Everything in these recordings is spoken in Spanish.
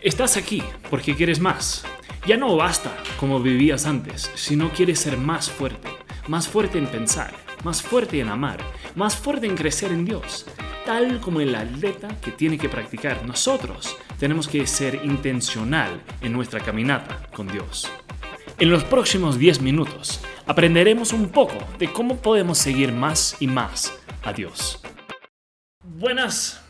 Estás aquí porque quieres más. Ya no basta como vivías antes, sino quieres ser más fuerte, más fuerte en pensar, más fuerte en amar, más fuerte en crecer en Dios. Tal como el atleta que tiene que practicar, nosotros tenemos que ser intencional en nuestra caminata con Dios. En los próximos 10 minutos aprenderemos un poco de cómo podemos seguir más y más a Dios. Buenas,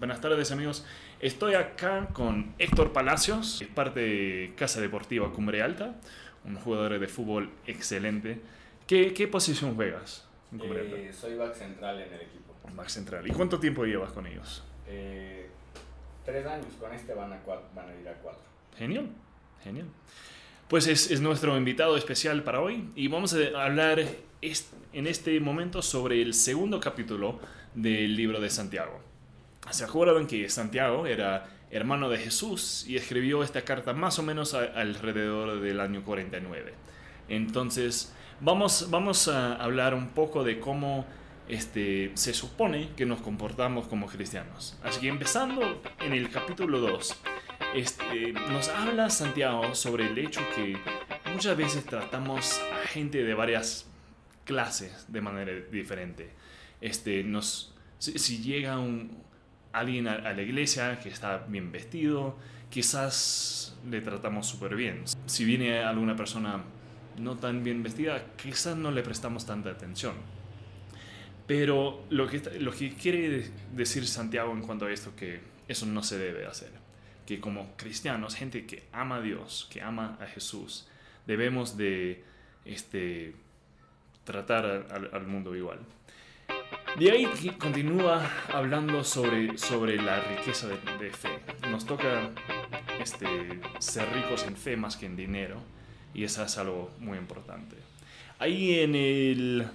buenas tardes amigos. Estoy acá con Héctor Palacios, es parte de Casa Deportiva Cumbre Alta, un jugador de fútbol excelente. ¿Qué, qué posición juegas en Cumbre Alta? Eh, soy back central en el equipo. Back central. ¿Y cuánto tiempo llevas con ellos? Eh, tres años, con este van a, van a ir a cuatro. Genial, genial. Pues es, es, nuestro invitado especial para hoy y vamos a hablar en este momento sobre el segundo capítulo del libro de Santiago. ¿Se acuerdan que Santiago era hermano de Jesús y escribió esta carta más o menos alrededor del año 49? Entonces, vamos, vamos a hablar un poco de cómo este, se supone que nos comportamos como cristianos. Así que empezando en el capítulo 2, este, nos habla Santiago sobre el hecho que muchas veces tratamos a gente de varias clases de manera diferente. Este, nos, si llega un, alguien a, la iglesia que está bien vestido, quizás le tratamos súper bien. Si viene alguna persona no tan bien vestida, quizás no le prestamos tanta atención. Pero lo que, lo que quiere decir Santiago en cuanto a esto, que eso no se debe hacer. Que como cristianos, gente que ama a Dios, que ama a Jesús, debemos de este, tratar al mundo igual. De ahí continúa hablando sobre, sobre la riqueza de, fe. Nos toca este, ser ricos en fe más que en dinero y eso es algo muy importante. Ahí en el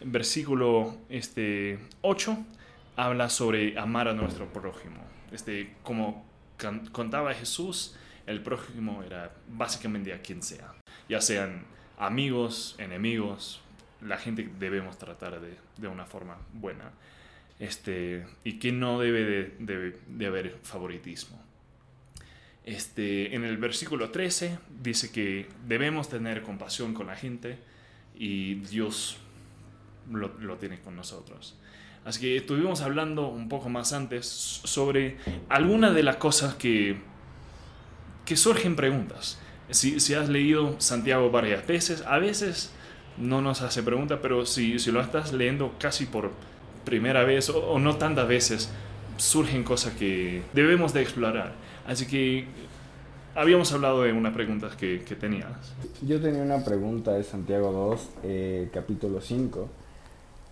versículo este, 8 habla sobre amar a nuestro prójimo. Este, como contaba Jesús, el prójimo era básicamente a quien sea, ya sean amigos, enemigos, la gente debemos tratar de, de una forma buena este, y que no debe de, de, haber favoritismo. Este, en el versículo 13 dice que debemos tener compasión con la gente y Dios lo, lo, tiene con nosotros. Así que estuvimos hablando un poco más antes sobre algunas de las cosas que, que surgen preguntas. Si, si has leído Santiago varias veces, a veces no nos hace pregunta, pero si, si lo estás leyendo casi por primera vez o, no tantas veces, surgen cosas que debemos de explorar. Así que habíamos hablado de una pregunta que, que tenías. Yo tenía una pregunta de Santiago 2, eh, capítulo 5,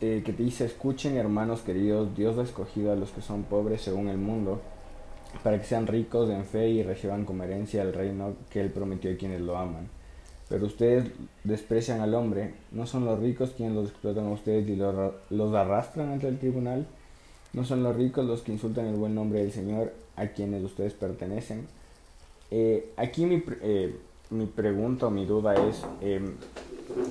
eh, que te dice, escuchen hermanos queridos, Dios ha escogido a los que son pobres según el mundo, para que sean ricos en fe y reciban como herencia el reino que Él prometió a quienes lo aman pero ustedes desprecian al hombre. ¿No son los ricos quienes los explotan a ustedes y los, arrastran ante el tribunal? ¿No son los ricos los que insultan el buen nombre del Señor a quienes ustedes pertenecen? Eh, aquí mi, eh, mi pregunta o mi duda es em,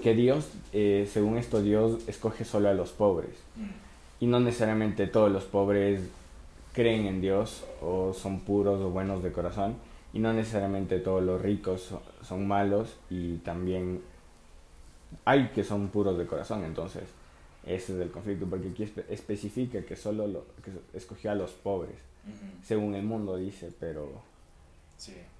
que Dios, eh, según esto, Dios escoge solo a los pobres. Y no necesariamente todos los pobres creen en Dios o son puros o buenos de corazón y no necesariamente todos los ricos son, malos y también hay que son puros de corazón, entonces ese es el conflicto, porque aquí especifica que solo lo, que escogió a los pobres, según el mundo dice, pero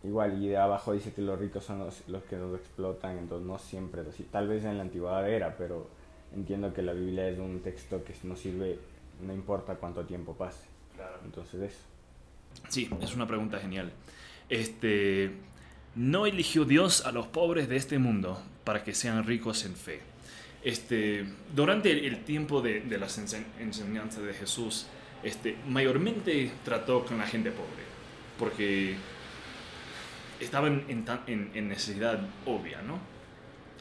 igual, y de abajo dice que los ricos son los, los que nos explotan, entonces no siempre así, tal vez en la antigüedad era, pero entiendo que la Biblia es un texto que nos sirve, no importa cuánto tiempo pase, entonces eso. Sí, es una pregunta genial. Este, no eligió Dios a los pobres de este mundo para que sean ricos en fe. Este, durante el tiempo de, las enseñanzas de Jesús, este, mayormente trató con la gente pobre, porque estaban en, necesidad obvia, ¿no?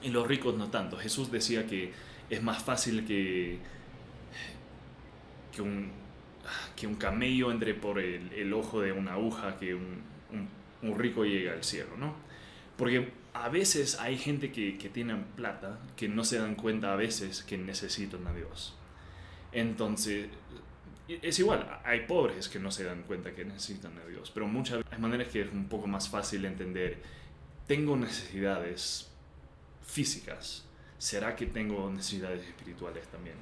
Y los ricos no tanto. Jesús decía que es más fácil que, que, un, que un camello entre por el, ojo de una aguja que un, rico llega al cielo, ¿no? Porque a veces hay gente que, que tiene plata que no se dan cuenta a veces que necesitan a Dios. Entonces, es igual, hay pobres que no se dan cuenta que necesitan a Dios, pero muchas hay maneras que es un poco más fácil entender. Tengo necesidades físicas, ¿será que tengo necesidades espirituales también?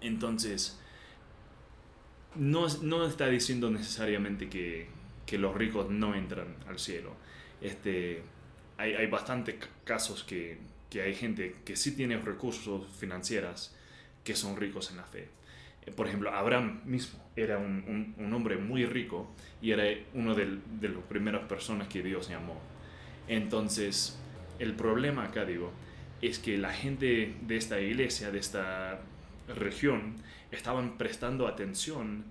Entonces, no, no está diciendo necesariamente que, que, los ricos no entran al cielo. Este, hay, hay bastantes casos que, que hay gente que sí tiene recursos financieros que son ricos en la fe por ejemplo, Abraham mismo era un, un, hombre muy rico y era uno de, de las primeras personas que Dios llamó. Entonces, el problema acá, digo, es que la gente de esta iglesia, de esta región, estaban prestando atención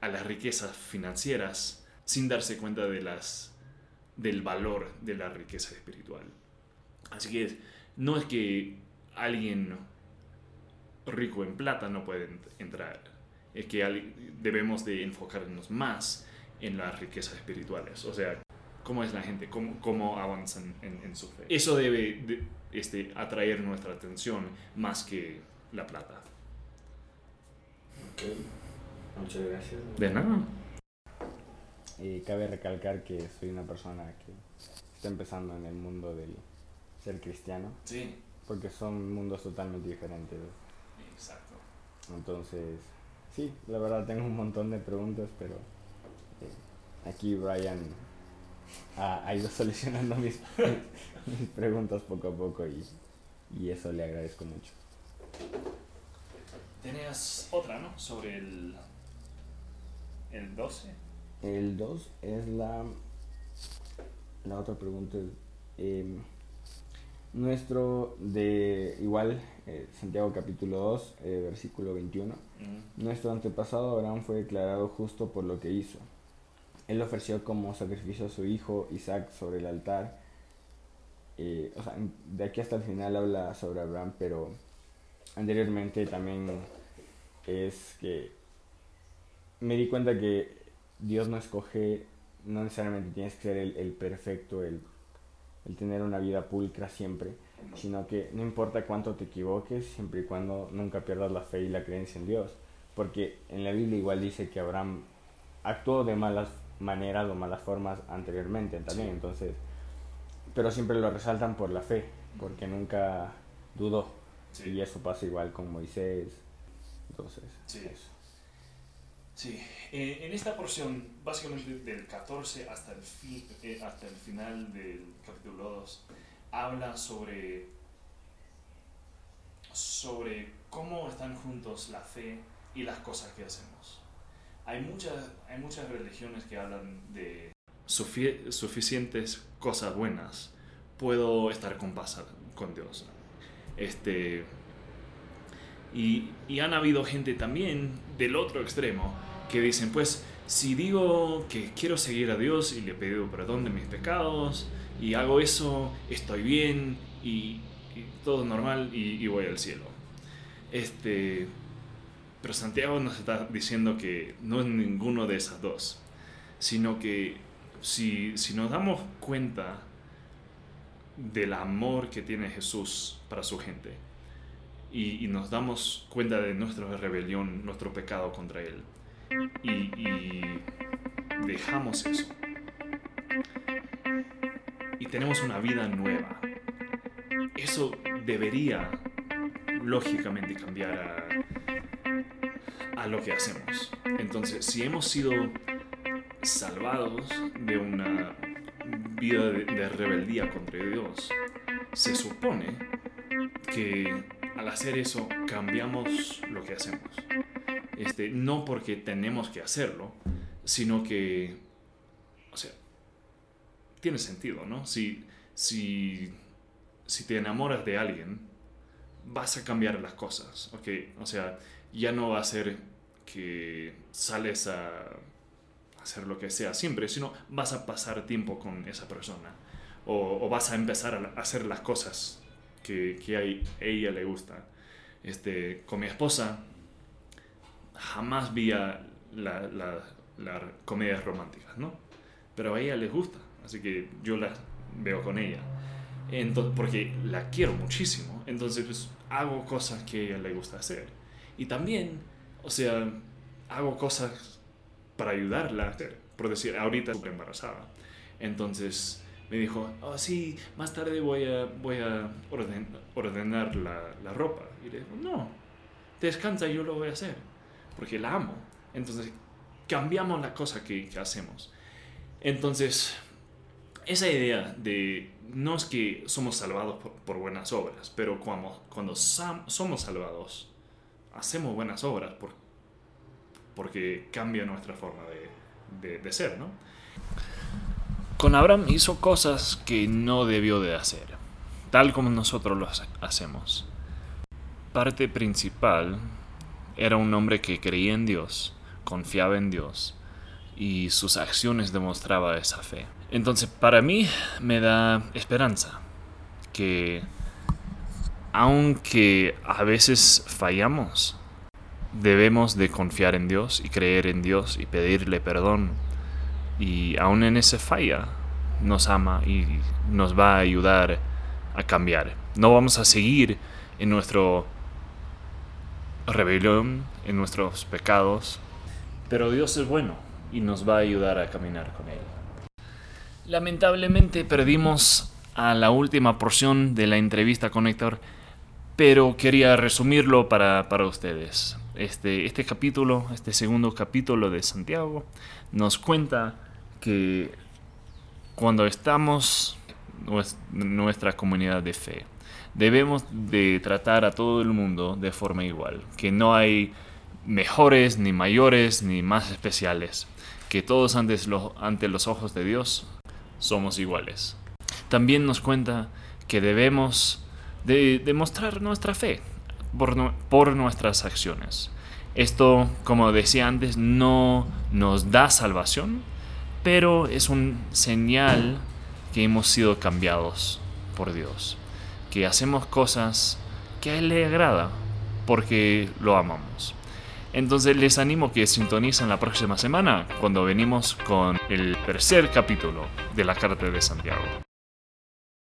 a las riquezas financieras sin darse cuenta de las, del valor de la riqueza espiritual. Así que no es que alguien rico en plata no puede entrar. Es que debemos de enfocarnos más en las riquezas espirituales. O sea, cómo es la gente, cómo, cómo avanzan en, su fe. Eso debe este, atraer nuestra atención más que la plata. Ok, muchas gracias. De nada. Y cabe recalcar que soy una persona que está empezando en el mundo del ser cristiano. Sí. Porque son mundos totalmente diferentes. Exacto. Entonces, sí, la verdad tengo un montón de preguntas, pero eh, aquí Brian ha, ido solucionando mis, mis, preguntas poco a poco y, y eso le agradezco mucho. Tenías otra, ¿no? Sobre el, el 12. El 2 es la, la otra pregunta. Eh, nuestro de igual eh, Santiago capítulo 2 eh, versículo 21 nuestro antepasado Abraham fue declarado justo por lo que hizo. Él ofreció como sacrificio a su hijo Isaac sobre el altar. Eh, o sea, de aquí hasta el final habla sobre Abraham pero anteriormente también es que me di cuenta que Dios no escoge no necesariamente tienes que ser el, el perfecto el el tener una vida pulcra siempre, sino que no importa cuánto te equivoques, siempre y cuando nunca pierdas la fe y la creencia en Dios. Porque en la Biblia igual dice que Abraham actuó de malas maneras o malas formas anteriormente también, entonces, pero siempre lo resaltan por la fe, porque nunca dudó. Y eso pasa igual con Moisés. Entonces, eso. Sí, eh, en esta porción, básicamente del 14 hasta el, fin, eh, hasta el final del capítulo 2, habla sobre, sobre cómo están juntos la fe y las cosas que hacemos. Hay muchas, hay muchas religiones que hablan de suficientes cosas buenas. Puedo estar con paz con Dios. Este, y, y han habido gente también del otro extremo que dicen, pues si digo que quiero seguir a Dios y le pido perdón de mis pecados y hago eso, estoy bien y, todo normal y, voy al cielo. Este, pero Santiago nos está diciendo que no es ninguno de esas dos, sino que si, si nos damos cuenta del amor que tiene Jesús para su gente y, y nos damos cuenta de nuestra rebelión, nuestro pecado contra Él, y, dejamos eso. Y tenemos una vida nueva. Eso debería lógicamente cambiar a, a, lo que hacemos. Entonces, si hemos sido salvados de una vida de, de, rebeldía contra Dios, se supone que al hacer eso cambiamos lo que hacemos. Este, no porque tenemos que hacerlo, sino que, o sea, tiene sentido, ¿no? Si, si, si te enamoras de alguien, vas a cambiar las cosas, ¿ok? O sea, ya no va a ser que sales a hacer lo que sea siempre, sino vas a pasar tiempo con esa persona o, vas a empezar a hacer las cosas que, que a ella le gusta. Este, con mi esposa jamás vi las comedias románticas, ¿no? Pero a ella les gusta, así que yo las veo con ella. Entonces, porque la quiero muchísimo, entonces pues hago cosas que a ella le gusta hacer. Y también, o sea, hago cosas para ayudarla a hacer. Por decir, ahorita estoy embarazada. Entonces me dijo, oh sí, más tarde voy a, voy a orden- ordenar la, la ropa. Y le digo, no, descansa, yo lo voy a hacer. Porque la amo. Entonces cambiamos la cosa que, hacemos. Entonces, esa idea de no es que somos salvados por, buenas obras, pero cuando, somos salvados, hacemos buenas obras por, porque cambia nuestra forma de, ser, ¿no? Con Abraham hizo cosas que no debió de hacer, tal como nosotros lo hace- hacemos. Parte principal era un hombre que creía en Dios, confiaba en Dios y sus acciones demostraba esa fe. Entonces, para mí me da esperanza que aunque a veces fallamos, debemos de confiar en Dios y creer en Dios y pedirle perdón. Y aún en esa falla nos ama y nos va a ayudar a cambiar. No vamos a seguir en nuestro rebelión, en nuestros pecados, pero Dios es bueno y nos va a ayudar a caminar con Él. Lamentablemente perdimos a la última porción de la entrevista con Héctor, pero quería resumirlo para, para ustedes. Este, este capítulo, este segundo capítulo de Santiago, nos cuenta que cuando estamos nuestra comunidad de fe, debemos de tratar a todo el mundo de forma igual, que no hay mejores, ni mayores, ni más especiales, que todos ante los, ante los ojos de Dios somos iguales. También nos cuenta que debemos de demostrar nuestra fe por, nu- por nuestras acciones. Esto, como decía antes, no nos da salvación, pero es un señal que hemos sido cambiados por Dios, que hacemos cosas que a Él le agrada porque lo amamos. Entonces les animo que sintonicen la próxima semana cuando venimos con el tercer capítulo de la Carta de Santiago.